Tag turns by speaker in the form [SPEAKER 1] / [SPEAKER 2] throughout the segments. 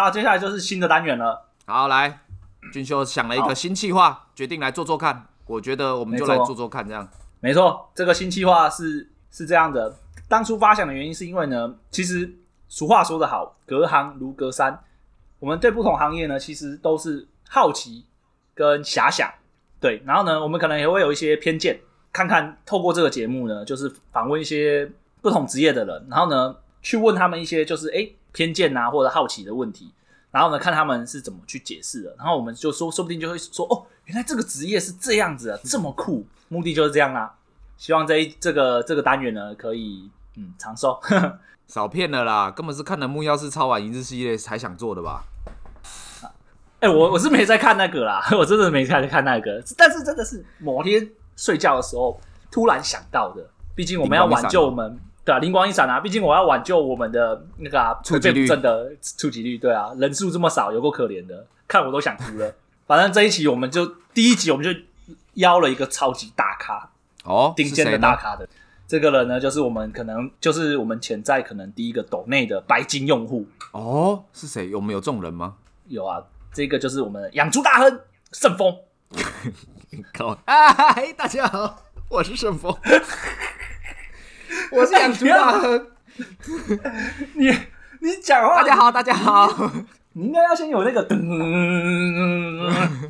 [SPEAKER 1] 好，接下来就是新的单元了。
[SPEAKER 2] 好，来，俊修想了一个新计划，决定来做做看。我觉得我们就来做做看，这样。
[SPEAKER 1] 没错，这个新计划是是这样的。当初发想的原因是因为呢，其实俗话说得好，隔行如隔山。我们对不同行业呢，其实都是好奇跟遐想。对，然后呢，我们可能也会有一些偏见，看看透过这个节目呢，就是访问一些不同职业的人，然后呢，去问他们一些就是诶偏见啊或者好奇的问题，然后呢，看他们是怎么去解释的，然后我们就说，说不定就会说哦，原来这个职业是这样子啊，这么酷，目的就是这样啊。希望这一这个这个单元呢，可以嗯长寿。
[SPEAKER 2] 少骗了啦，根本是看了木曜是超玩一日系列才想做的吧。
[SPEAKER 1] 哎、欸，我我是没在看那个啦，我真的没在看那个。但是真的是某天睡觉的时候突然想到的。毕竟我们要挽救我们，对啊，灵光一闪啊！毕竟我要挽救我们的那个啊，出击率真的出击率，对啊，人数这么少，有够可怜的，看我都想哭了。反正这一期我们就第一集我们就邀了一个超级大咖
[SPEAKER 2] 哦，
[SPEAKER 1] 顶尖的大咖的这个人呢，就是我们可能就是我们潜在可能第一个抖内的白金用户
[SPEAKER 2] 哦，是谁？有没有这种人吗？
[SPEAKER 1] 有啊。这个就是我们的养猪大亨盛峰。
[SPEAKER 2] 靠！嗨，大家好，我是盛峰，我是养猪大亨。
[SPEAKER 1] 你 你讲话，
[SPEAKER 2] 大家好，大家好。
[SPEAKER 1] 你应该要先有那个噔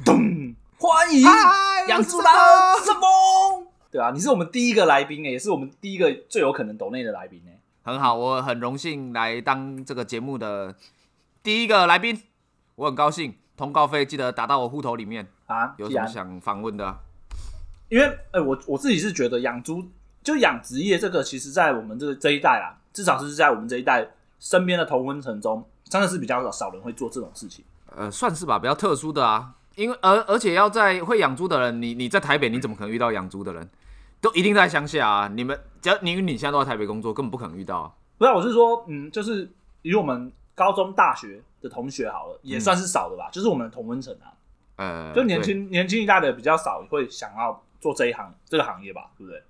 [SPEAKER 1] 噔，欢迎养猪大亨圣峰。对啊，你是我们第一个来宾诶，也是我们第一个最有可能抖内的来宾诶。
[SPEAKER 2] 很好，我很荣幸来当这个节目的第一个来宾。我很高兴，通告费记得打到我户头里面啊！有什么想访问的、啊？
[SPEAKER 1] 因为，哎、欸，我我自己是觉得养猪就养殖业这个，其实，在我们这个这一代啊，至少是在我们这一代身边的同温层中，真的是比较少少人会做这种事情。
[SPEAKER 2] 呃，算是吧，比较特殊的啊。因为，而而且要在会养猪的人，你你在台北，你怎么可能遇到养猪的人？都一定在乡下啊！你们只要你你现在都在台北工作，根本不可能遇到、啊。
[SPEAKER 1] 不是，我是说，嗯，就是以我们高中、大学。的同学好了，也算是少的吧，嗯、就是我们的同温层啊，呃，就年轻年轻一代的比较少会想要做这一行这个行业吧，对不对？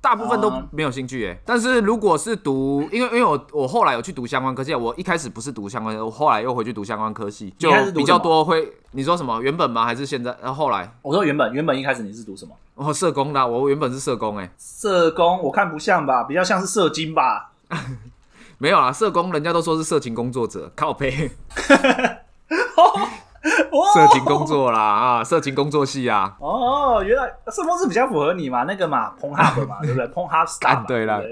[SPEAKER 2] 大部分都没有兴趣耶。嗯、但是如果是读，因为因为我我后来有去读相关科系，我一开始不是读相关，我后来又回去读相关科系，就比较多会。你说什么？原本吗？还是现在？然后后来？
[SPEAKER 1] 我说原本，原本一开始你是读什么？
[SPEAKER 2] 哦，社工的，我原本是社工，哎，
[SPEAKER 1] 社工我看不像吧，比较像是社经吧。
[SPEAKER 2] 没有啊，社工人家都说是色情工作者，靠北，色情工作啦啊，色情工作系啊。
[SPEAKER 1] 哦，原来社工是比较符合你嘛，那个嘛，Pornhub 嘛，对不对？Pornhub star。
[SPEAKER 2] 对了，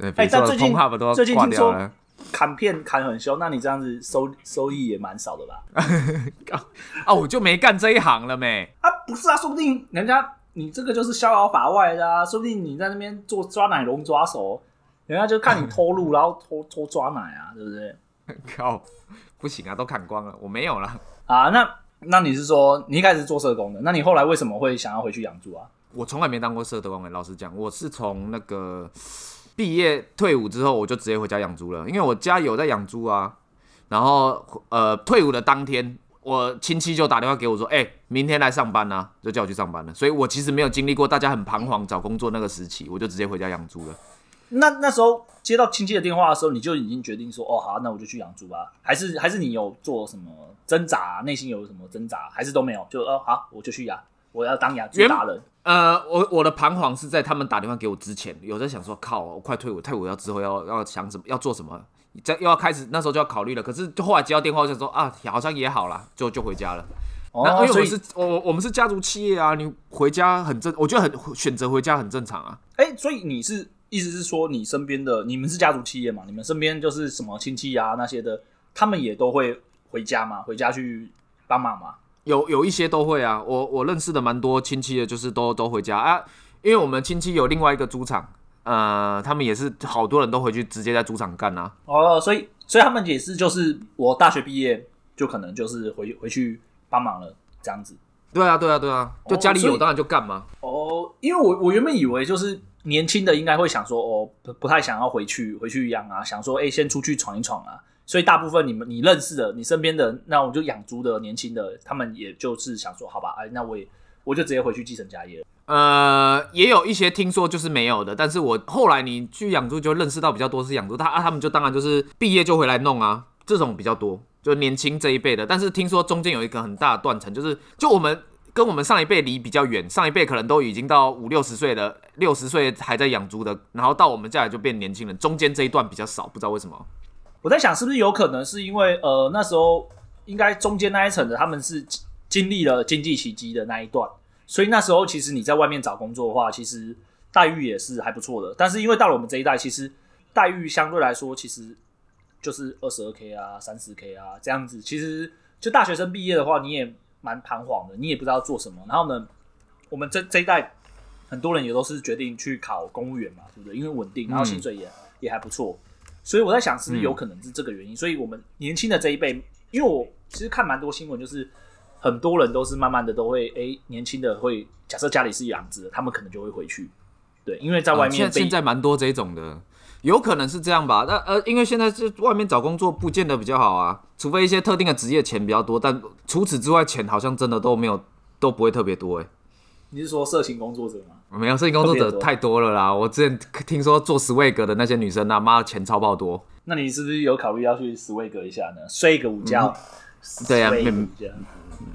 [SPEAKER 1] 哎，但最近最近听说砍片砍很凶，那你这样子收收益也蛮少的吧？
[SPEAKER 2] 啊，我就没干这一行了没？
[SPEAKER 1] 啊，不是啊，说不定人家你这个就是逍遥法外的啊，说不定你在那边做抓奶龙抓手。人家就看你偷路，然后偷偷抓奶啊，对不对？
[SPEAKER 2] 靠，不行啊，都砍光了，我没有了
[SPEAKER 1] 啊。那那你是说你一开始做社工的？那你后来为什么会想要回去养猪啊？
[SPEAKER 2] 我从来没当过社工的，老实讲，我是从那个毕业退伍之后，我就直接回家养猪了，因为我家有在养猪啊。然后呃，退伍的当天，我亲戚就打电话给我说：“哎、明天来上班啊，就叫我去上班了。”所以我其实没有经历过大家很彷徨找工作那个时期，我就直接回家养猪了。
[SPEAKER 1] 那那时候接到亲戚的电话的时候，你就已经决定说，哦，好，那我就去养猪吧？还是还是你有做什么挣扎？内心有什么挣扎？还是都没有？就哦，好，我就去养，我要当养猪达人。
[SPEAKER 2] 呃，我我的彷徨是在他们打电话给我之前，有在想说，靠，我快退伍，退伍要之后要要想什么，要做什么，在又要开始那时候就要考虑了。可是就后来接到电话，我就说啊，好像也好啦，就就回家了。哦，那因为我是我我们是家族企业啊，你回家很正，我觉得很选择回家很正常啊。
[SPEAKER 1] 哎、欸，所以你是。意思是说，你身边的你们是家族企业嘛？你们身边就是什么亲戚啊那些的，他们也都会回家嘛？回家去帮忙嘛？
[SPEAKER 2] 有有一些都会啊，我我认识的蛮多亲戚的，就是都都回家啊。因为我们亲戚有另外一个猪场，呃，他们也是好多人都回去直接在猪场干啊。
[SPEAKER 1] 哦，所以所以他们也是就是我大学毕业就可能就是回回去帮忙了这样子。
[SPEAKER 2] 对啊，对啊，对啊，就家里有当然就干嘛。
[SPEAKER 1] 哦，因为我我原本以为就是。年轻的应该会想说，哦，不不太想要回去回去养啊，想说，哎，先出去闯一闯啊。所以大部分你们你认识的，你身边的那我就养猪的年轻的，他们也就是想说，好吧，哎，那我也我就直接回去继承家业了。
[SPEAKER 2] 呃，也有一些听说就是没有的，但是我后来你去养猪就认识到比较多是养猪，他啊他们就当然就是毕业就回来弄啊，这种比较多，就年轻这一辈的。但是听说中间有一个很大的断层，就是就我们跟我们上一辈离比较远，上一辈可能都已经到五六十岁了，六十岁还在养猪的，然后到我们这里就变年轻人，中间这一段比较少，不知道为什么。
[SPEAKER 1] 我在想是不是有可能是因为呃那时候应该中间那一层的他们是经历了经济奇迹的那一段，所以那时候其实你在外面找工作的话，其实待遇也是还不错的。但是因为到了我们这一代，其实待遇相对来说其实就是二十二 k 啊、三十 k 啊这样子。其实就大学生毕业的话，你也蛮彷徨的，你也不知道做什么。然后呢，我们这这一代很多人也都是决定去考公务员嘛，对不对？因为稳定，然后薪水也、嗯、也还不错。所以我在想，是不是有可能是这个原因？嗯、所以我们年轻的这一辈，因为我其实看蛮多新闻，就是很多人都是慢慢的都会，哎、欸，年轻的会假设家里是养殖的，他们可能就会回去，对，因为在外面、啊、现在
[SPEAKER 2] 现在蛮多这种的，有可能是这样吧？那呃，因为现在是外面找工作不见得比较好啊，除非一些特定的职业钱比较多，但除此之外，钱好像真的都没有，都不会特别多哎、欸。
[SPEAKER 1] 你是说色情工作者吗？
[SPEAKER 2] 没有，色情工作者太多了啦。我之前听说做 Swag 的那些女生啊，妈的钱超爆多。
[SPEAKER 1] 那你是不是有考虑要去 Swag 一下呢？睡一个午觉？嗯、
[SPEAKER 2] 对呀、啊，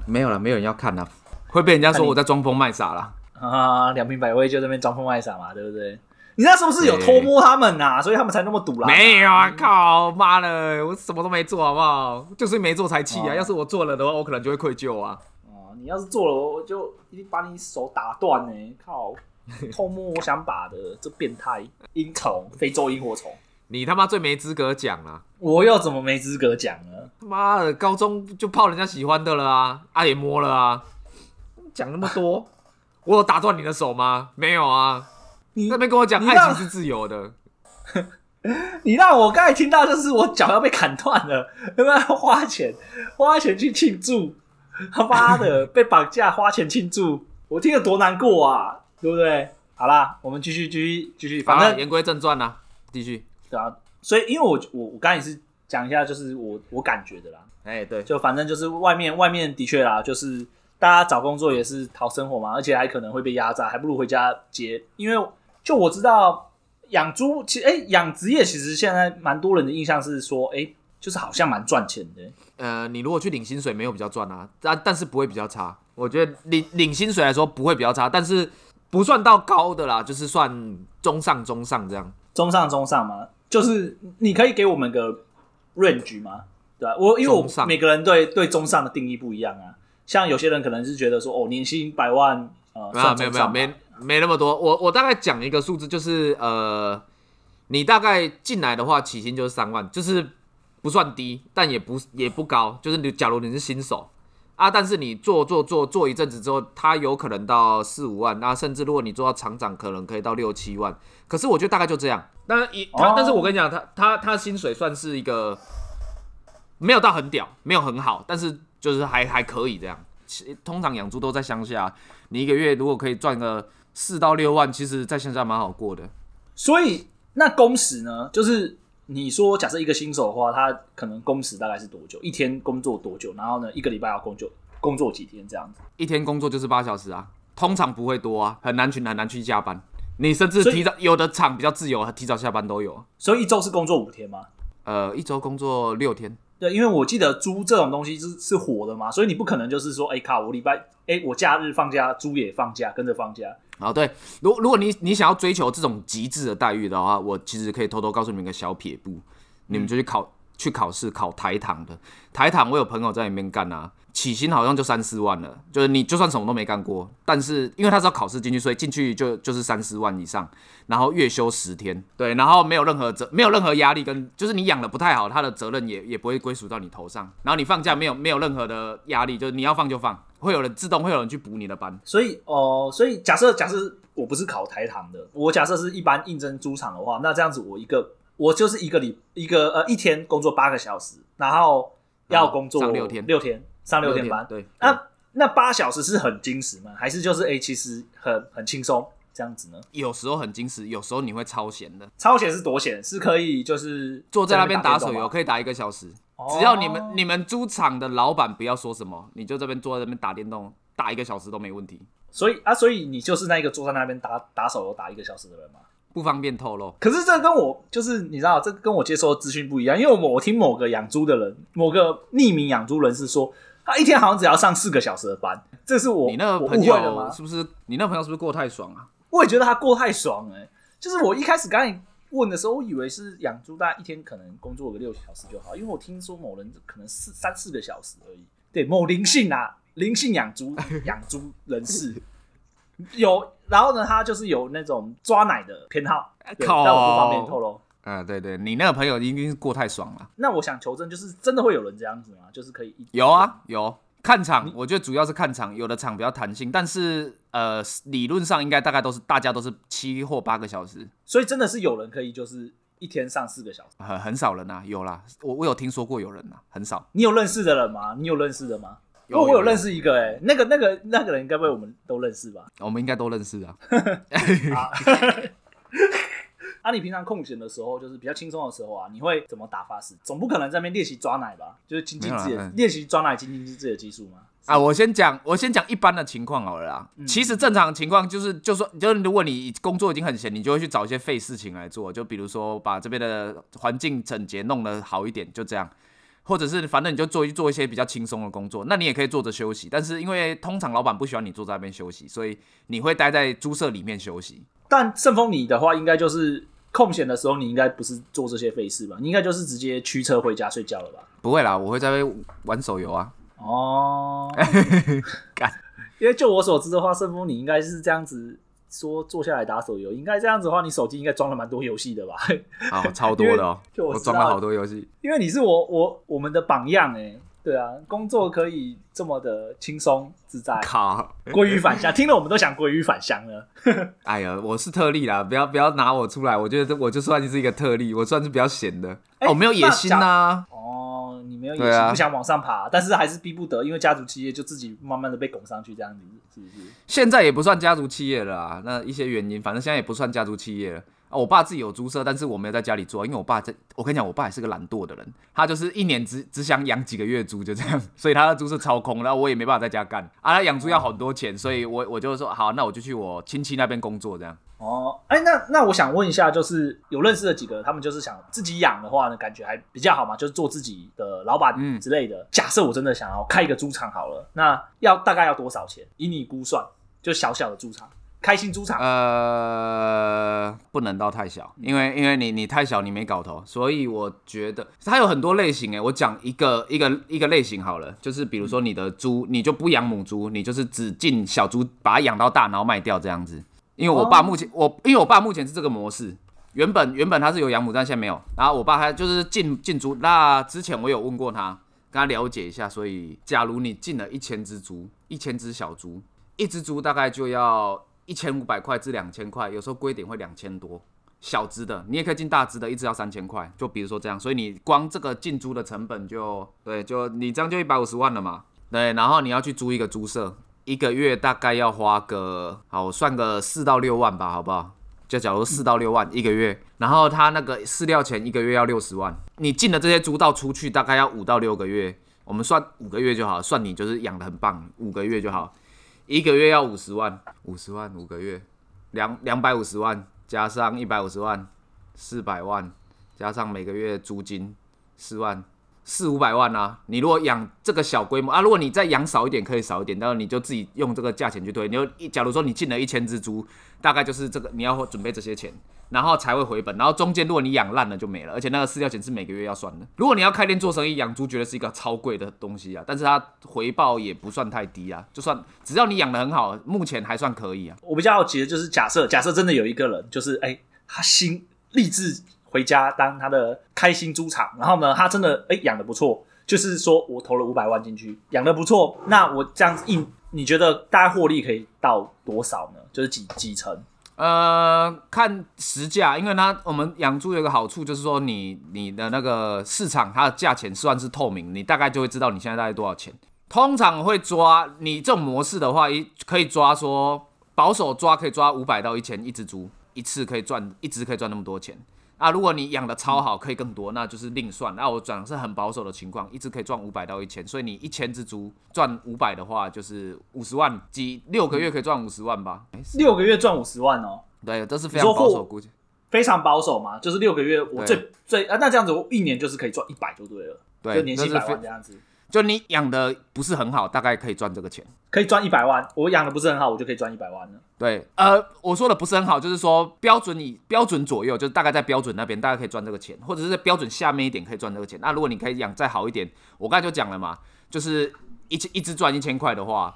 [SPEAKER 2] 没有了，没有人要看啊，会被人家说我在装疯卖傻啦。
[SPEAKER 1] 啊，两瓶百威就在那边装疯卖傻嘛，对不对？你那是不是有偷摸他们啊？所以他们才那么堵啦。
[SPEAKER 2] 没有啊，靠妈的，我什么都没做，好不好？就是没做才气啊！哦、要是我做了的话，我可能就会愧疚啊。
[SPEAKER 1] 哦你要是做了，我就一定把你手打断呢！靠，偷摸我想把的这变态萤虫，非洲萤火虫，
[SPEAKER 2] 你他妈最没资格讲了！
[SPEAKER 1] 我又怎么没资格讲呢？
[SPEAKER 2] 妈的，高中就泡人家喜欢的了啊，啊也摸了啊，讲那么多，我有打断你的手吗？没有啊，你那边跟我讲爱情是自由的，
[SPEAKER 1] 你让我刚才听到就是我脚要被砍断了，要不要花钱花钱去庆祝？他妈的，被绑架花钱庆祝，我听了多难过啊，对不对？好啦，我们继续继续继续，反正
[SPEAKER 2] 言归正传啦，继续。
[SPEAKER 1] 对啊，所以因为我我我刚才也是讲一下，就是我我感觉的啦。
[SPEAKER 2] 哎、欸，对，
[SPEAKER 1] 就反正就是外面外面的确啦，就是大家找工作也是讨生活嘛，而且还可能会被压榨，还不如回家接。因为就我知道养猪，其实哎养殖业其实现在蛮多人的印象是说，哎、欸，就是好像蛮赚钱的。
[SPEAKER 2] 呃，你如果去领薪水，没有比较赚啊，但但是不会比较差。我觉得领领薪水来说不会比较差，但是不算到高的啦，就是算中上中上这样。
[SPEAKER 1] 中上中上吗？就是你可以给我们个 range 吗？对吧？我因为我每个人对对中上的定义不一样啊。像有些人可能是觉得说，哦，年薪百万，呃，
[SPEAKER 2] 没有没有没有没没那么多。我我大概讲一个数字，就是呃，你大概进来的话，起薪就是三万，就是。不算低，但也不也不高，就是你假如你是新手啊，但是你做做做做一阵子之后，他有可能到四五万，那甚至如果你做到厂长，可能可以到六七万。可是我觉得大概就这样。当然，一他，但是我跟你讲，他他他薪水算是一个没有到很屌，没有很好，但是就是还还可以这样。通常养猪都在乡下，你一个月如果可以赚个四到六万，其实在线上蛮好过的。
[SPEAKER 1] 所以那工时呢，就是。你说，假设一个新手的话，他可能工时大概是多久？一天工作多久？然后呢，一个礼拜要工作工作几天？这样子？
[SPEAKER 2] 一天工作就是八小时啊，通常不会多啊，很难去很难去加班。你甚至提早，有的厂比较自由，提早下班都有。
[SPEAKER 1] 所以一周是工作五天吗？
[SPEAKER 2] 呃，一周工作六天。
[SPEAKER 1] 对，因为我记得猪这种东西是是活的嘛，所以你不可能就是说，哎、欸、靠，我礼拜，哎、欸、我假日放假，猪也放假，跟着放假。
[SPEAKER 2] 好，对，如果如果你你想要追求这种极致的待遇的话，我其实可以偷偷告诉你们一个小撇步，你们就去考、嗯、去考试考台糖的。台糖我有朋友在里面干啊，起薪好像就三四万了，就是你就算什么都没干过，但是因为他是要考试进去，所以进去就就是三四万以上，然后月休十天，对，然后没有任何责没有任何压力，跟就是你养的不太好，他的责任也也不会归属到你头上，然后你放假没有没有任何的压力，就是你要放就放。会有人自动会有人去补你的班，
[SPEAKER 1] 所以哦、呃，所以假设假设我不是考台糖的，我假设是一般应征猪场的话，那这样子我一个我就是一个礼一个呃一天工作八个小时，然后要工作、六天六天上六天班，
[SPEAKER 2] 天对，对
[SPEAKER 1] 那那八小时是很精实吗？还是就是哎、欸、其实很很轻松这样子呢？
[SPEAKER 2] 有时候很精实，有时候你会超闲的，
[SPEAKER 1] 超闲是多闲？是可以就是
[SPEAKER 2] 坐在那边打手游，可以打一个小时。只要你们、oh. 你们猪场的老板不要说什么，你就这边坐在那边打电动，打一个小时都没问题。
[SPEAKER 1] 所以啊，所以你就是那个坐在那边打打手游打一个小时的人吗？
[SPEAKER 2] 不方便透露。
[SPEAKER 1] 可是这跟我就是你知道，这跟我接收的资讯不一样，因为我我听某个养猪的人，某个匿名养猪人士说，他一天好像只要上四个小时的班。这是我
[SPEAKER 2] 你那个朋友是不是？你那个朋友是不是过太爽啊？
[SPEAKER 1] 我也觉得他过太爽哎、欸，就是我一开始刚才问的时候，我以为是养猪，大家一天可能工作个六小时就好，因为我听说某人可能四三四个小时而已。对，某灵性啊，灵性养猪养猪人士 有，然后呢，他就是有那种抓奶的偏好，对，但我不方便透露。
[SPEAKER 2] 嗯，对对，你那个朋友一定是过太爽了。
[SPEAKER 1] 那我想求证，就是真的会有人这样子吗？就是可以
[SPEAKER 2] 有啊有。看场，我觉得主要是看场，有的场比较弹性，但是呃，理论上应该大概都是大家都是七或八个小时，
[SPEAKER 1] 所以真的是有人可以就是一天上四个小时，
[SPEAKER 2] 很很少人呐、啊，有啦，我我有听说过有人呐、啊，很少。
[SPEAKER 1] 你有认识的人吗？你有认识的吗？有，我有认识一个、欸，哎，那个那个那个人应该被我们都认识吧？
[SPEAKER 2] 我们应该都认识啊。
[SPEAKER 1] 那、啊、你平常空闲的时候，就是比较轻松的时候啊，你会怎么打发时？总不可能在那边练习抓奶吧？就是精进自己的练习抓奶，精进自己的技术吗？
[SPEAKER 2] 啊，我先讲，我先讲一般的情况好了啦。嗯、其实正常情况就是，就说，就是如果你工作已经很闲，你就会去找一些废事情来做，就比如说把这边的环境整洁弄得好一点，就这样。或者是反正你就做一做一些比较轻松的工作，那你也可以坐着休息。但是因为通常老板不喜欢你坐在那边休息，所以你会待在猪舍里面休息。
[SPEAKER 1] 但盛峰你的话，应该就是。空闲的时候，你应该不是做这些费事吧？你应该就是直接驱车回家睡觉了吧？
[SPEAKER 2] 不会啦，我会在玩手游啊。
[SPEAKER 1] 哦，干！因为就我所知的话，圣峰你应该是这样子说，坐下来打手游，应该这样子的话，你手机应该装了蛮多游戏的吧？
[SPEAKER 2] 好，超多的哦，就我，我装了好多游戏。
[SPEAKER 1] 因为你是我我我们的榜样哎。对啊，工作可以这么的轻松自在，
[SPEAKER 2] 靠，
[SPEAKER 1] 归于返乡，听了我们都想归于返乡了。
[SPEAKER 2] 哎呀，我是特例啦，不要不要拿我出来，我觉得我就算是一个特例，我算是比较闲的。欸、哦，没有野心呐、啊。
[SPEAKER 1] 哦，你没有野心，啊、不想往上爬，但是还是逼不得，因为家族企业就自己慢慢的被拱上去，这样子是不是？
[SPEAKER 2] 现在也不算家族企业了啊，那一些原因，反正现在也不算家族企业了。啊，我爸自己有猪舍，但是我没有在家里做，因为我爸在，我跟你讲，我爸也是个懒惰的人，他就是一年只只想养几个月猪，就这样，所以他的猪舍超空，然后我也没办法在家干，啊，他养猪要很多钱，所以我我就说好，那我就去我亲戚那边工作这样。
[SPEAKER 1] 哦，哎、欸，那那我想问一下，就是有认识的几个，他们就是想自己养的话呢，感觉还比较好嘛，就是做自己的老板之类的。嗯、假设我真的想要开一个猪场好了，那要大概要多少钱？以你估算，就小小的猪场。开心猪场，
[SPEAKER 2] 呃，不能到太小，因为因为你你太小，你没搞头，所以我觉得它有很多类型诶。我讲一个一个一个类型好了，就是比如说你的猪，你就不养母猪，你就是只进小猪，把它养到大，然后卖掉这样子。因为我爸目前我因为我爸目前是这个模式，原本原本他是有养母，但现在没有。然后我爸他就是进进猪，那之前我有问过他，跟他了解一下，所以假如你进了一千只猪，一千只小猪，一只猪大概就要。一千五百块至两千块，有时候贵点会两千多。小只的，你也可以进大只的，一只要三千块。就比如说这样，所以你光这个进猪的成本就对，就你这样就一百五十万了嘛。对，然后你要去租一个猪舍，一个月大概要花个，好，我算个四到六万吧，好不好？就假如四到六万一个月，然后他那个饲料钱一个月要六十万，你进的这些猪到出去大概要五到六个月，我们算五个月就好，算你就是养得很棒，五个月就好。一个月要五十万，五十万五个月，两两百五十万。加上一百五十万，四百万。加上每个月租金四万，四五百万啊！你如果养这个小规模啊，如果你再养少一点可以少一点，但是你就自己用这个价钱去推。你就假如说你进了一千只猪，大概就是这个你要准备这些钱。然后才会回本，然后中间如果你养烂了就没了，而且那个饲料钱是每个月要算的。如果你要开店做生意，养猪绝对是一个超贵的东西啊，但是它回报也不算太低啊，就算只要你养得很好，目前还算可以啊。
[SPEAKER 1] 我比较好奇的就是假设，假设真的有一个人，就是哎，他心立志回家当他的开心猪场，然后呢，他真的哎养得不错，就是说我投了五百万进去，养得不错，那我这样子一，你觉得大概获利可以到多少呢？就是几几成？
[SPEAKER 2] 呃，看实价，因为它我们养猪有个好处，就是说你你的那个市场它的价钱算是透明，你大概就会知道你现在大概多少钱。通常会抓你这种模式的话，一可以抓说保守抓可以抓五百到一千一只猪，一次可以赚一只可以赚那么多钱。啊，如果你养的超好，可以更多，那就是另算。那我转的是很保守的情况，一只可以赚五百到一千，所以你一千只猪赚五百的话，就是五十万，几六个月可以赚五十万吧？
[SPEAKER 1] 六个月赚五十万哦，
[SPEAKER 2] 对，这是非常保守估计。
[SPEAKER 1] 非常保守嘛，就是六个月，我最最啊，那这样子我一年就是可以赚一百就对了，
[SPEAKER 2] 对，
[SPEAKER 1] 就年薪百万这样子。
[SPEAKER 2] 就你养的不是很好，大概可以赚这个钱，
[SPEAKER 1] 可以赚一百万。我养的不是很好，我就可以赚一百万了。
[SPEAKER 2] 对，呃，我说的不是很好，就是说标准以标准左右，就是大概在标准那边，大概可以赚这个钱，或者是在标准下面一点可以赚这个钱。那如果你可以养再好一点，我刚才就讲了嘛，就是一一只赚一千块的话，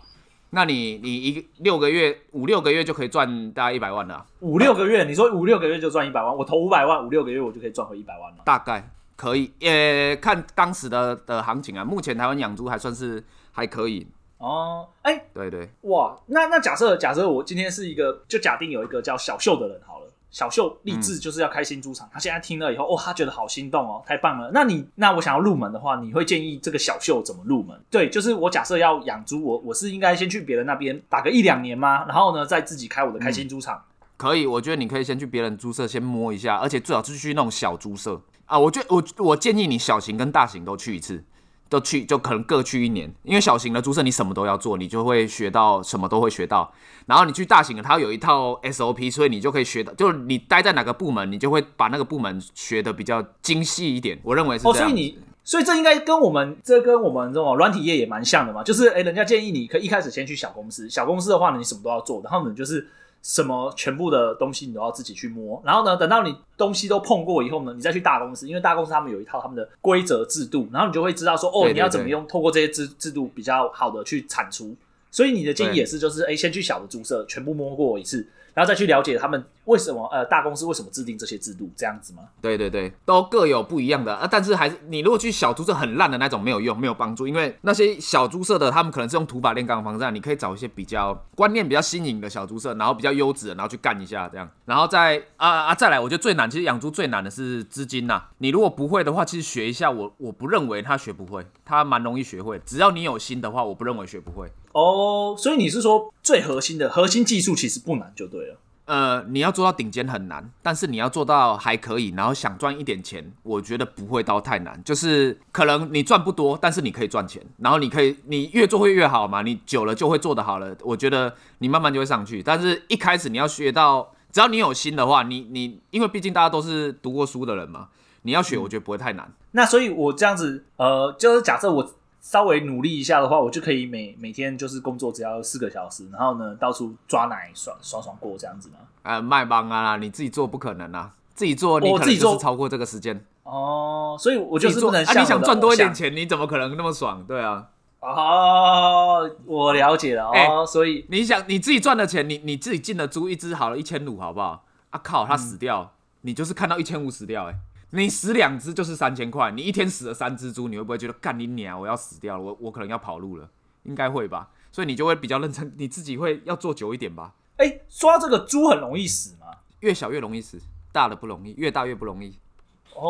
[SPEAKER 2] 那你你一个六个月五六个月就可以赚大概一百万了啊。
[SPEAKER 1] 五六个月，你说五六个月就赚一百万，我投五百万，五六个月我就可以赚回一百万了。
[SPEAKER 2] 大概。可以，也看当时的的行情啊。目前台湾养猪还算是还可以
[SPEAKER 1] 哦。哎、欸，
[SPEAKER 2] 对对，
[SPEAKER 1] 哇，那那假设假设我今天是一个，就假定有一个叫小秀的人好了，小秀立志就是要开新猪场，嗯、他现在听了以后，哦，他觉得好心动哦，太棒了。那你那我想要入门的话，你会建议这个小秀怎么入门？对，就是我假设要养猪，我我是应该先去别人那边打个一两年吗？然后呢，再自己开我的开心猪场？
[SPEAKER 2] 嗯、可以，我觉得你可以先去别人猪舍先摸一下，而且最好是去那种小猪舍。啊，我觉我我建议你小型跟大型都去一次，都去就可能各去一年，因为小型的猪舍你什么都要做，你就会学到什么都会学到。然后你去大型的，它有一套 SOP，所以你就可以学到，就是你待在哪个部门，你就会把那个部门学的比较精细一点。我认为是这样。哦，
[SPEAKER 1] 所以你，所以这应该跟我们这跟我们这种软体业也蛮像的嘛，就是诶、欸，人家建议你可以一开始先去小公司，小公司的话呢，你什么都要做，然后呢就是。什么全部的东西你都要自己去摸，然后呢，等到你东西都碰过以后呢，你再去大公司，因为大公司他们有一套他们的规则制度，然后你就会知道说，哦，你要怎么用透过这些制制度比较好的去产出。所以你的建议也是，就是哎，先去小的猪舍全部摸过一次。然后再去了解他们为什么呃大公司为什么制定这些制度这样子吗？
[SPEAKER 2] 对对对，都各有不一样的啊。但是还是你如果去小猪舍很烂的那种没有用，没有帮助，因为那些小猪舍的他们可能是用土法炼钢的方式，你可以找一些比较观念比较新颖的小猪舍，然后比较优质的，然后去干一下这样。然后再啊啊再来，我觉得最难，其实养猪最难的是资金呐。你如果不会的话，其实学一下我我不认为他学不会，他蛮容易学会，只要你有心的话，我不认为学不会。
[SPEAKER 1] 哦，所以你是说最核心的核心技术其实不难就对了。
[SPEAKER 2] 呃，你要做到顶尖很难，但是你要做到还可以，然后想赚一点钱，我觉得不会到太难。就是可能你赚不多，但是你可以赚钱，然后你可以你越做会越好嘛，你久了就会做得好了。我觉得你慢慢就会上去，但是一开始你要学到，只要你有心的话，你你因为毕竟大家都是读过书的人嘛，你要学，我觉得不会太难。嗯，
[SPEAKER 1] 那所以，我这样子，呃，就是假设我。稍微努力一下的话，我就可以每每天就是工作只要四个小时，然后呢到处抓奶爽爽爽过这样子吗？
[SPEAKER 2] 呃，卖帮啊，你自己做不可能啊，自己做你可能就是超过这个时间
[SPEAKER 1] 哦，所以我就是不能像
[SPEAKER 2] 啊，你想赚多一点钱，你怎么可能那么爽？对啊，
[SPEAKER 1] 哦，我了解了哦，欸、所以
[SPEAKER 2] 你想你自己赚的钱，你你自己进的猪一只好了一千五，好不好？啊靠，它死掉，嗯、你就是看到一千五死掉、欸，哎。你死两只就是三千块，你一天死了三只猪，你会不会觉得干你娘，我要死掉了，我我可能要跑路了？应该会吧，所以你就会比较认真，你自己会要做久一点吧？
[SPEAKER 1] 哎、欸，说到这个猪很容易死吗？
[SPEAKER 2] 越小越容易死，大的不容易，越大越不容易。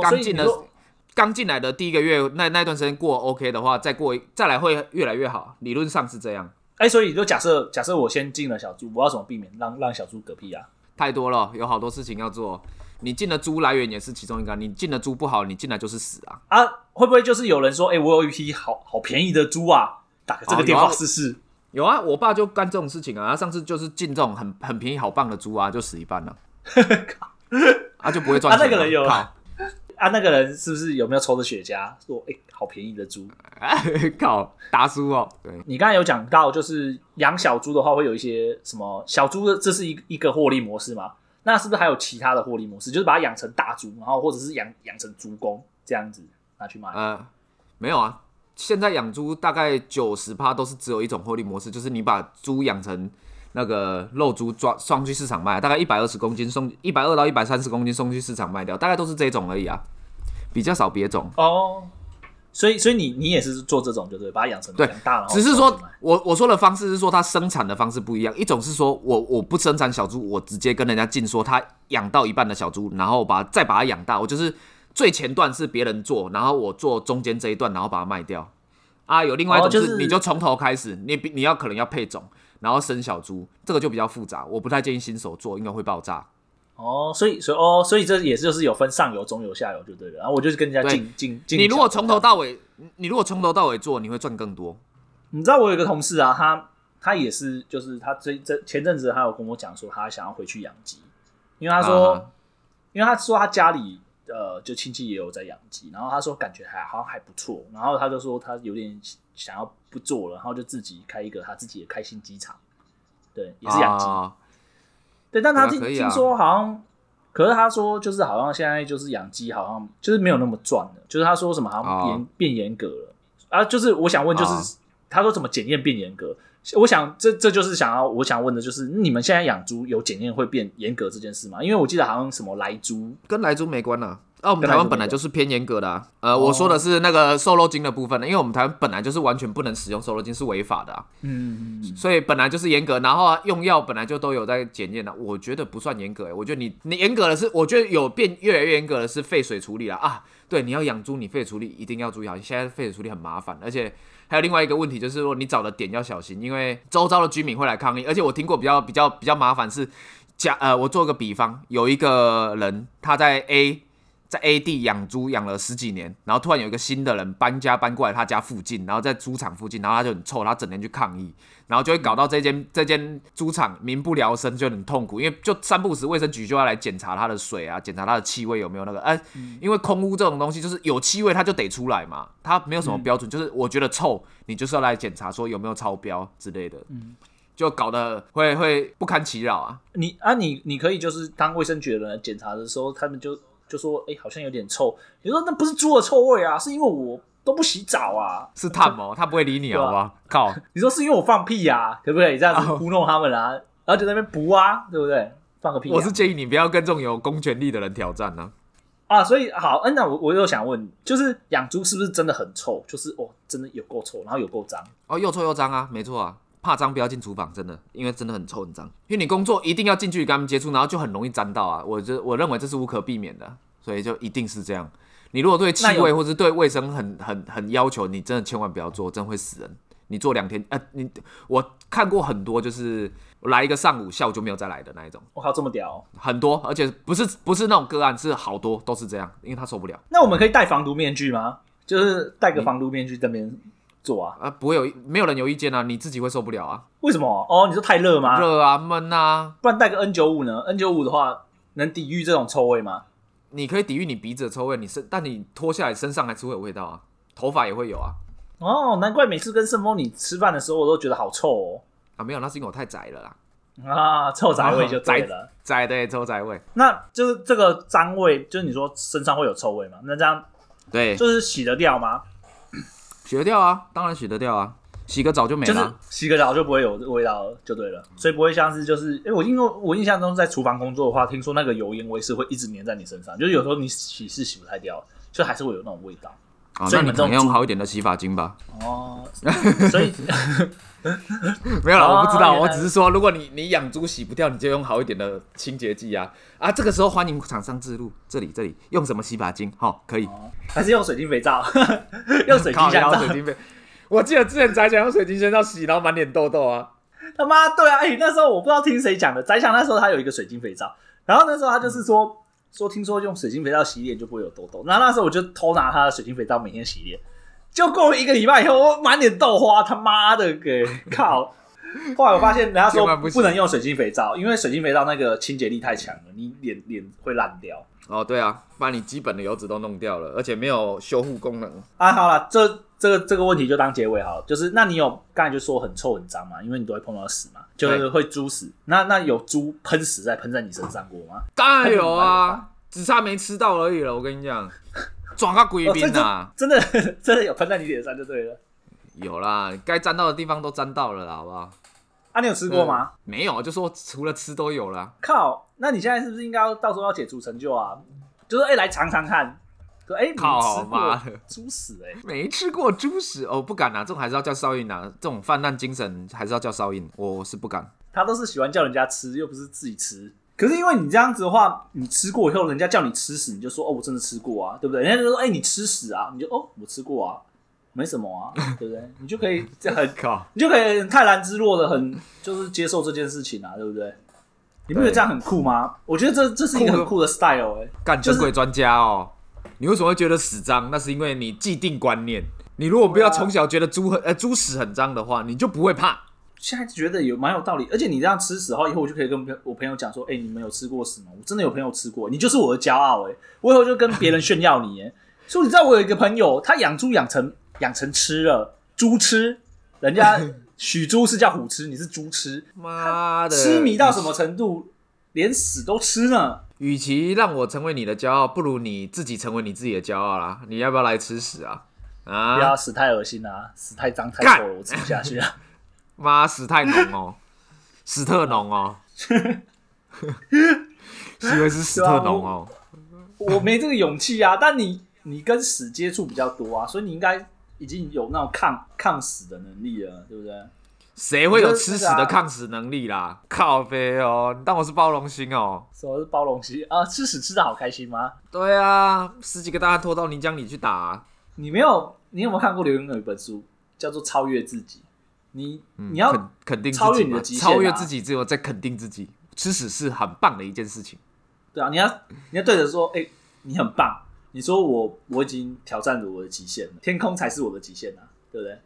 [SPEAKER 1] 刚进、
[SPEAKER 2] 哦、的刚进来的第一个月，那那段时间过 OK 的话，再过再来会越来越好，理论上是这样。
[SPEAKER 1] 哎、欸，所以就假设假设我先进了小猪，我要怎么避免让让小猪嗝屁啊？
[SPEAKER 2] 太多了，有好多事情要做。你进的猪来源也是其中一个，你进的猪不好，你进来就是死啊！
[SPEAKER 1] 啊，会不会就是有人说，哎、欸，我有一批好好便宜的猪啊，打个这个电话试试、哦？有啊，我爸就干这种事情啊，他上次就是进这种很很便宜好棒的猪啊，就死一半了，啊就不会赚钱。啊，那个人有啊？啊，那个人是不是有没有抽着雪茄说，哎、欸，好便宜的猪？
[SPEAKER 2] 靠，达叔哦。对，
[SPEAKER 1] 你刚才有讲到，就是养小猪的话，会有一些什么小猪的，这是一一个获利模式吗？那是不是还有其他的获利模式？就是把它养成大猪，然后或者是养养成猪公这样子拿去卖？
[SPEAKER 2] 呃，没有啊，现在养猪大概九十趴都是只有一种获利模式，就是你把猪养成那个肉猪，抓送去市场卖，大概一百二十公斤送一百二到一百三十公斤送去市场卖掉，大概都是这种而已啊，比较少别种
[SPEAKER 1] 哦。所以，所以你你也是做这种，就是把它养成对大了。
[SPEAKER 2] 只是说我我说的方式是说，它生产的方式不一样。一种是说我我不生产小猪，我直接跟人家进，说他养到一半的小猪，然后把再把它养大。我就是最前段是别人做，然后我做中间这一段，然后把它卖掉。啊，有另外一种是，你就从头开始，你你要可能要配种，然后生小猪，这个就比较复杂，我不太建议新手做，因为会爆炸。
[SPEAKER 1] 哦，所以所以哦，所以这也是就是有分上游、中游、下游就对了。然后我就是跟人家进进进。
[SPEAKER 2] 你如果从头到尾，你如果从头到尾做，你会赚更多。
[SPEAKER 1] 你知道我有一个同事啊，他他也是，就是他这这前阵子他有跟我讲说，他想要回去养鸡，因为他说因为他说他家里呃就亲戚也有在养鸡，然后他说感觉还好像还不错，然后他就说他有点想要不做了，然后就自己开一个他自己的开心鸡场，对，也是养鸡，啊、对，但他听、啊啊、听说好像。可是他说，就是好像现在就是养鸡，好像就是没有那么赚了。就是他说什么好像严、oh. 变严格了啊？就是我想问，就是、oh. 他说怎么检验变严格？我想这这就是想要我想问的，就是你们现在养猪有检验会变严格这件事吗？因为我记得好像什么莱猪
[SPEAKER 2] 跟莱猪没关啊。啊，我们台湾本来就是偏严格的啊。呃，我说的是那个瘦肉精的部分呢，因为我们台湾本来就是完全不能使用瘦肉精，是违法的啊。嗯，所以本来就是严格，然后啊用药本来就都有在检验的。我觉得不算严格欸，我觉得你你严格的是，我觉得有变越来越严格的是废水处理了啊。对，你要养猪，你废水处理一定要注意好。现在废水处理很麻烦，而且还有另外一个问题就是说，你找的点要小心，因为周遭的居民会来抗议。而且我听过比较比较比较麻烦是，假呃，我做个比方，有一个人他在 A。在 A 地养猪养了十几年，然后突然有一个新的人搬家搬过来他家附近，然后在猪场附近，然后他就很臭，他整天去抗议，然后就会搞到这间、嗯、这间猪场民不聊生，就很痛苦，因为就三不五时卫生局就要来检查他的水啊，检查他的气味有没有那个，哎、嗯，因为空污这种东西就是有气味它就得出来嘛，它没有什么标准，嗯、就是我觉得臭，你就是要来检查说有没有超标之类的，嗯，就搞得会会不堪其扰啊。
[SPEAKER 1] 你啊你你可以就是当卫生局的人来检查的时候，他们就。就说哎、欸，好像有点臭。你说那不是猪的臭味啊，是因为我都不洗澡啊。
[SPEAKER 2] 是碳哦，他不会理你好不好？靠！
[SPEAKER 1] 你说是因为我放屁啊，可不可以这样子糊弄他们啊？然后就在那边补啊，对不对？放个屁、啊。
[SPEAKER 2] 我是建议你不要跟这种有公权力的人挑战呢、
[SPEAKER 1] 啊。啊，所以好，嗯，那我我又想问，就是养猪是不是真的很臭？就是哦，真的有够臭，然后有够脏
[SPEAKER 2] 哦，又臭又脏啊，没错啊。怕脏不要进厨房，真的，因为真的很臭很脏。因为你工作一定要近距离跟他们接触，然后就很容易沾到啊。我这我认为这是无可避免的。所以就一定是这样。你如果对气味或是对卫生很很很要求，你真的千万不要做，真会死人。你做两天，呃，你我看过很多，就是来一个上午，下午就没有再来的那一种。
[SPEAKER 1] 我靠，这么屌哦！
[SPEAKER 2] 很多，而且不是不是那种个案，是好多都是这样，因为他受不了。
[SPEAKER 1] 那我们可以戴防毒面具吗？就是戴个防毒面具在那边做啊？啊，
[SPEAKER 2] 不会有，没有人有意见啊，你自己会受不了啊？
[SPEAKER 1] 为什么？哦，你说太热吗？
[SPEAKER 2] 热啊，闷啊。
[SPEAKER 1] 不然戴个 N 九五呢？N 九五的话能抵御这种臭味吗？
[SPEAKER 2] 你可以抵御你鼻子的臭味，你身但你脱下来身上还是会有味道啊，头发也会有啊。
[SPEAKER 1] 哦，难怪每次跟盛峰你吃饭的时候，我都觉得好臭哦。
[SPEAKER 2] 啊，没有，那是因为我太宅了啦。
[SPEAKER 1] 啊，臭宅味就对了，
[SPEAKER 2] 宅对臭宅味。
[SPEAKER 1] 那就是这个脏味，就是你说身上会有臭味嘛？那这样
[SPEAKER 2] 对，
[SPEAKER 1] 就是洗得掉吗？
[SPEAKER 2] 洗得掉啊，当然洗得掉啊。洗个澡就没了，就是
[SPEAKER 1] 洗个澡就不会有味道了，就对了，所以不会像是就是，哎、欸，我因为我印象中在厨房工作的话，听说那个油烟味是会一直粘在你身上，就是有时候你洗是洗不太掉，就还是会有那种味道。
[SPEAKER 2] 啊，所以你们用好一点的洗发精吧。
[SPEAKER 1] 哦，所以
[SPEAKER 2] 没有了，我不知道，我只是说，如果你你养猪洗不掉，你就用好一点的清洁剂啊啊！这个时候欢迎厂商自入，这里这里用什么洗发精？好，可以，
[SPEAKER 1] 还是用水晶肥皂？用水晶香皂？水晶肥。
[SPEAKER 2] 我记得之前宅强用水晶香皂洗，然后满脸痘痘啊！
[SPEAKER 1] 他妈对啊！哎、欸，那时候我不知道听谁讲的，宅强那时候他有一个水晶肥皂，然后那时候他就是说、嗯、说听说用水晶肥皂洗脸就不会有痘痘，然后那时候我就偷拿他的水晶肥皂每天洗脸，就过了一个礼拜以后，我满脸痘花，他妈的给 靠！后来我发现人家说不能用水晶肥皂，因为水晶肥皂那个清洁力太强了，你脸脸会烂掉。
[SPEAKER 2] 哦，对啊，把你基本的油脂都弄掉了，而且没有修护功能。
[SPEAKER 1] 啊，好了，这这个这个问题就当结尾好了。就是那你有刚才就说很臭很脏嘛，因为你都会碰到屎嘛，就是会猪屎。那那有猪喷屎在喷在你身上过吗？
[SPEAKER 2] 当然有啊，只差没吃到而已了。我跟你讲，装个贵宾呐，
[SPEAKER 1] 真的真的有喷在你脸上就对了。
[SPEAKER 2] 有啦，该沾到的地方都沾到了啦，好不好？
[SPEAKER 1] 啊，你有吃过吗？
[SPEAKER 2] 没有，就说除了吃都有了。
[SPEAKER 1] 靠，那你现在是不是应该要到时候要解除成就啊？就是哎、欸，来尝尝看。说哎，靠妈的，猪屎哎，
[SPEAKER 2] 没吃过猪屎哦，不敢啊，这种还是要叫少印啊，这种泛滥精神还是要叫少印，我是不敢。
[SPEAKER 1] 他都是喜欢叫人家吃，又不是自己吃。可是因为你这样子的话，你吃过以后，人家叫你吃屎，你就说哦，我真的吃过啊，对不对？人家就说哎，你吃屎啊，你就哦，我吃过啊。没什么啊，对不对？你就可以这样很靠，你就可以泰然自若的很，就是接受这件事情啊，对不对？你不觉得这样很酷吗？我觉得这这是一个很酷的 style 哎、欸，
[SPEAKER 2] 干珍贵专家哦。你为什么会觉得屎脏？那是因为你既定观念。你如果不要从小觉得猪很呃猪屎很脏的话，你就不会怕。
[SPEAKER 1] 现在觉得有蛮有道理，而且你这样吃屎后，以后我就可以跟我朋友讲说，哎、欸，你们有吃过屎吗？我真的有朋友吃过，你就是我的骄傲哎，我以后就跟别人炫耀你哎。说你知道我有一个朋友，他养猪养成养成吃了猪吃，人家 许猪是叫虎吃，你是猪吃，
[SPEAKER 2] 妈的，
[SPEAKER 1] 痴迷到什么程度，连屎都吃呢？
[SPEAKER 2] 与其让我成为你的骄傲，不如你自己成为你自己的骄傲啦。你要不要来吃屎啊？啊！
[SPEAKER 1] 不要屎太恶心啊，屎太脏太臭了，我吃不下去啊！
[SPEAKER 2] 妈，屎太浓哦，屎特浓哦，以为是屎特浓哦、啊
[SPEAKER 1] 我。我没这个勇气啊，但你你跟屎接触比较多啊，所以你应该已经有那种抗抗屎的能力了，对不对？
[SPEAKER 2] 谁会有吃屎的抗屎能力啦？靠北哦，你当我是包容心哦？
[SPEAKER 1] 什么是包容心啊？吃屎吃的好开心吗？
[SPEAKER 2] 对啊，十几个大汉拖到泥浆里去打、啊。
[SPEAKER 1] 你没有？你有没有看过刘墉有一本书叫做《超越自己》？你、嗯、你要
[SPEAKER 2] 肯肯定
[SPEAKER 1] 超越你的极限、啊，
[SPEAKER 2] 超越自己只有在肯定自己。吃屎是很棒的一件事情。
[SPEAKER 1] 对啊，你要你要对着说，哎、欸，你很棒。你说我我已经挑战了我的极限了，天空才是我的极限啊，对不对？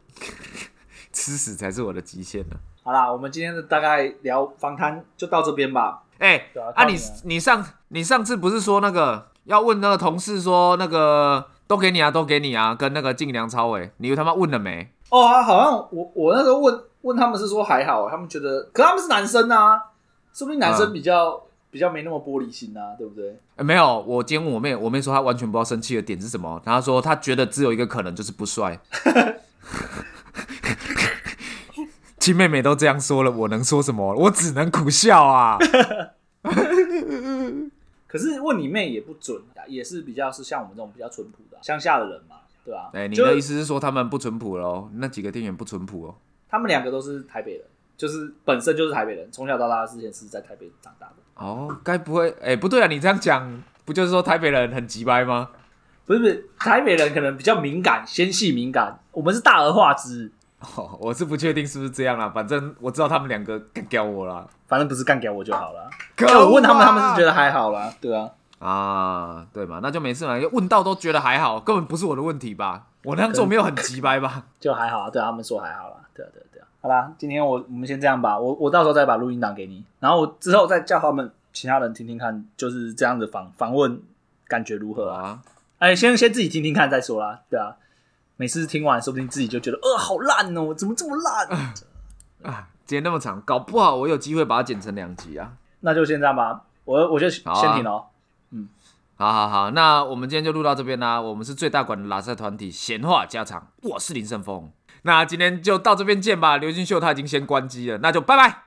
[SPEAKER 2] 吃屎才是我的极限呢。
[SPEAKER 1] 好啦，我们今天的大概聊访谈就到这边吧。
[SPEAKER 2] 哎、欸，啊，啊你你上你上次不是说那个要问那个同事说那个都给你啊，都给你啊，跟那个晋梁超伟，你他妈问了没？
[SPEAKER 1] 哦，啊、好像我我那时候问问他们是说还好，他们觉得，可他们是男生啊，说不定男生比较、嗯、比较没那么玻璃心啊，对不对？
[SPEAKER 2] 欸、没有，我今天问我妹，我妹说她完全不知道生气的点是什么，她说她觉得只有一个可能就是不帅。亲妹妹都这样说了，我能说什么？我只能苦笑啊。
[SPEAKER 1] 可是问你妹也不准，也是比较是像我们这种比较淳朴的乡下的人嘛，对吧？
[SPEAKER 2] 哎、欸，你的意思是说他们不淳朴喽？那几个店员不淳朴哦？
[SPEAKER 1] 他们两个都是台北人，就是本身就是台北人，从小到大之前是在台北长大的。
[SPEAKER 2] 哦，该不会？哎、欸，不对啊，你这样讲不就是说台北人很急掰吗？
[SPEAKER 1] 不是不是，台北人可能比较敏感，纤细敏感，我们是大而化之。
[SPEAKER 2] 哦，我是不确定是不是这样啦，反正我知道他们两个 干掉我了，反正不是干掉我就好了。可我问他们，他们是觉得还好啦，对啊，啊，对嘛，那就没事嘛。问到都觉得还好，根本不是我的问题吧？我那样做没有很急掰吧？就还好啊，对啊，他们说还好啦，对啊，对啊，对啊。好啦，今天我我们先这样吧，我我到时候再把录音档给你，然后我之后再叫他们其他人听听看，就是这样子访访问感觉如何啊？哎，先先自己听听看再说啦，对啊。每次听完，说不定自己就觉得，呃，好烂哦，怎么这么烂啊？啊，今天那么长，搞不好我有机会把它剪成两集啊。那就先这样吧，我我就先停了。嗯，好好好，那我们今天就录到这边啦。我们是最大馆的拉塞团体，闲话家常，我是林胜峰。那今天就到这边见吧。刘金秀他已经先关机了，那就拜拜。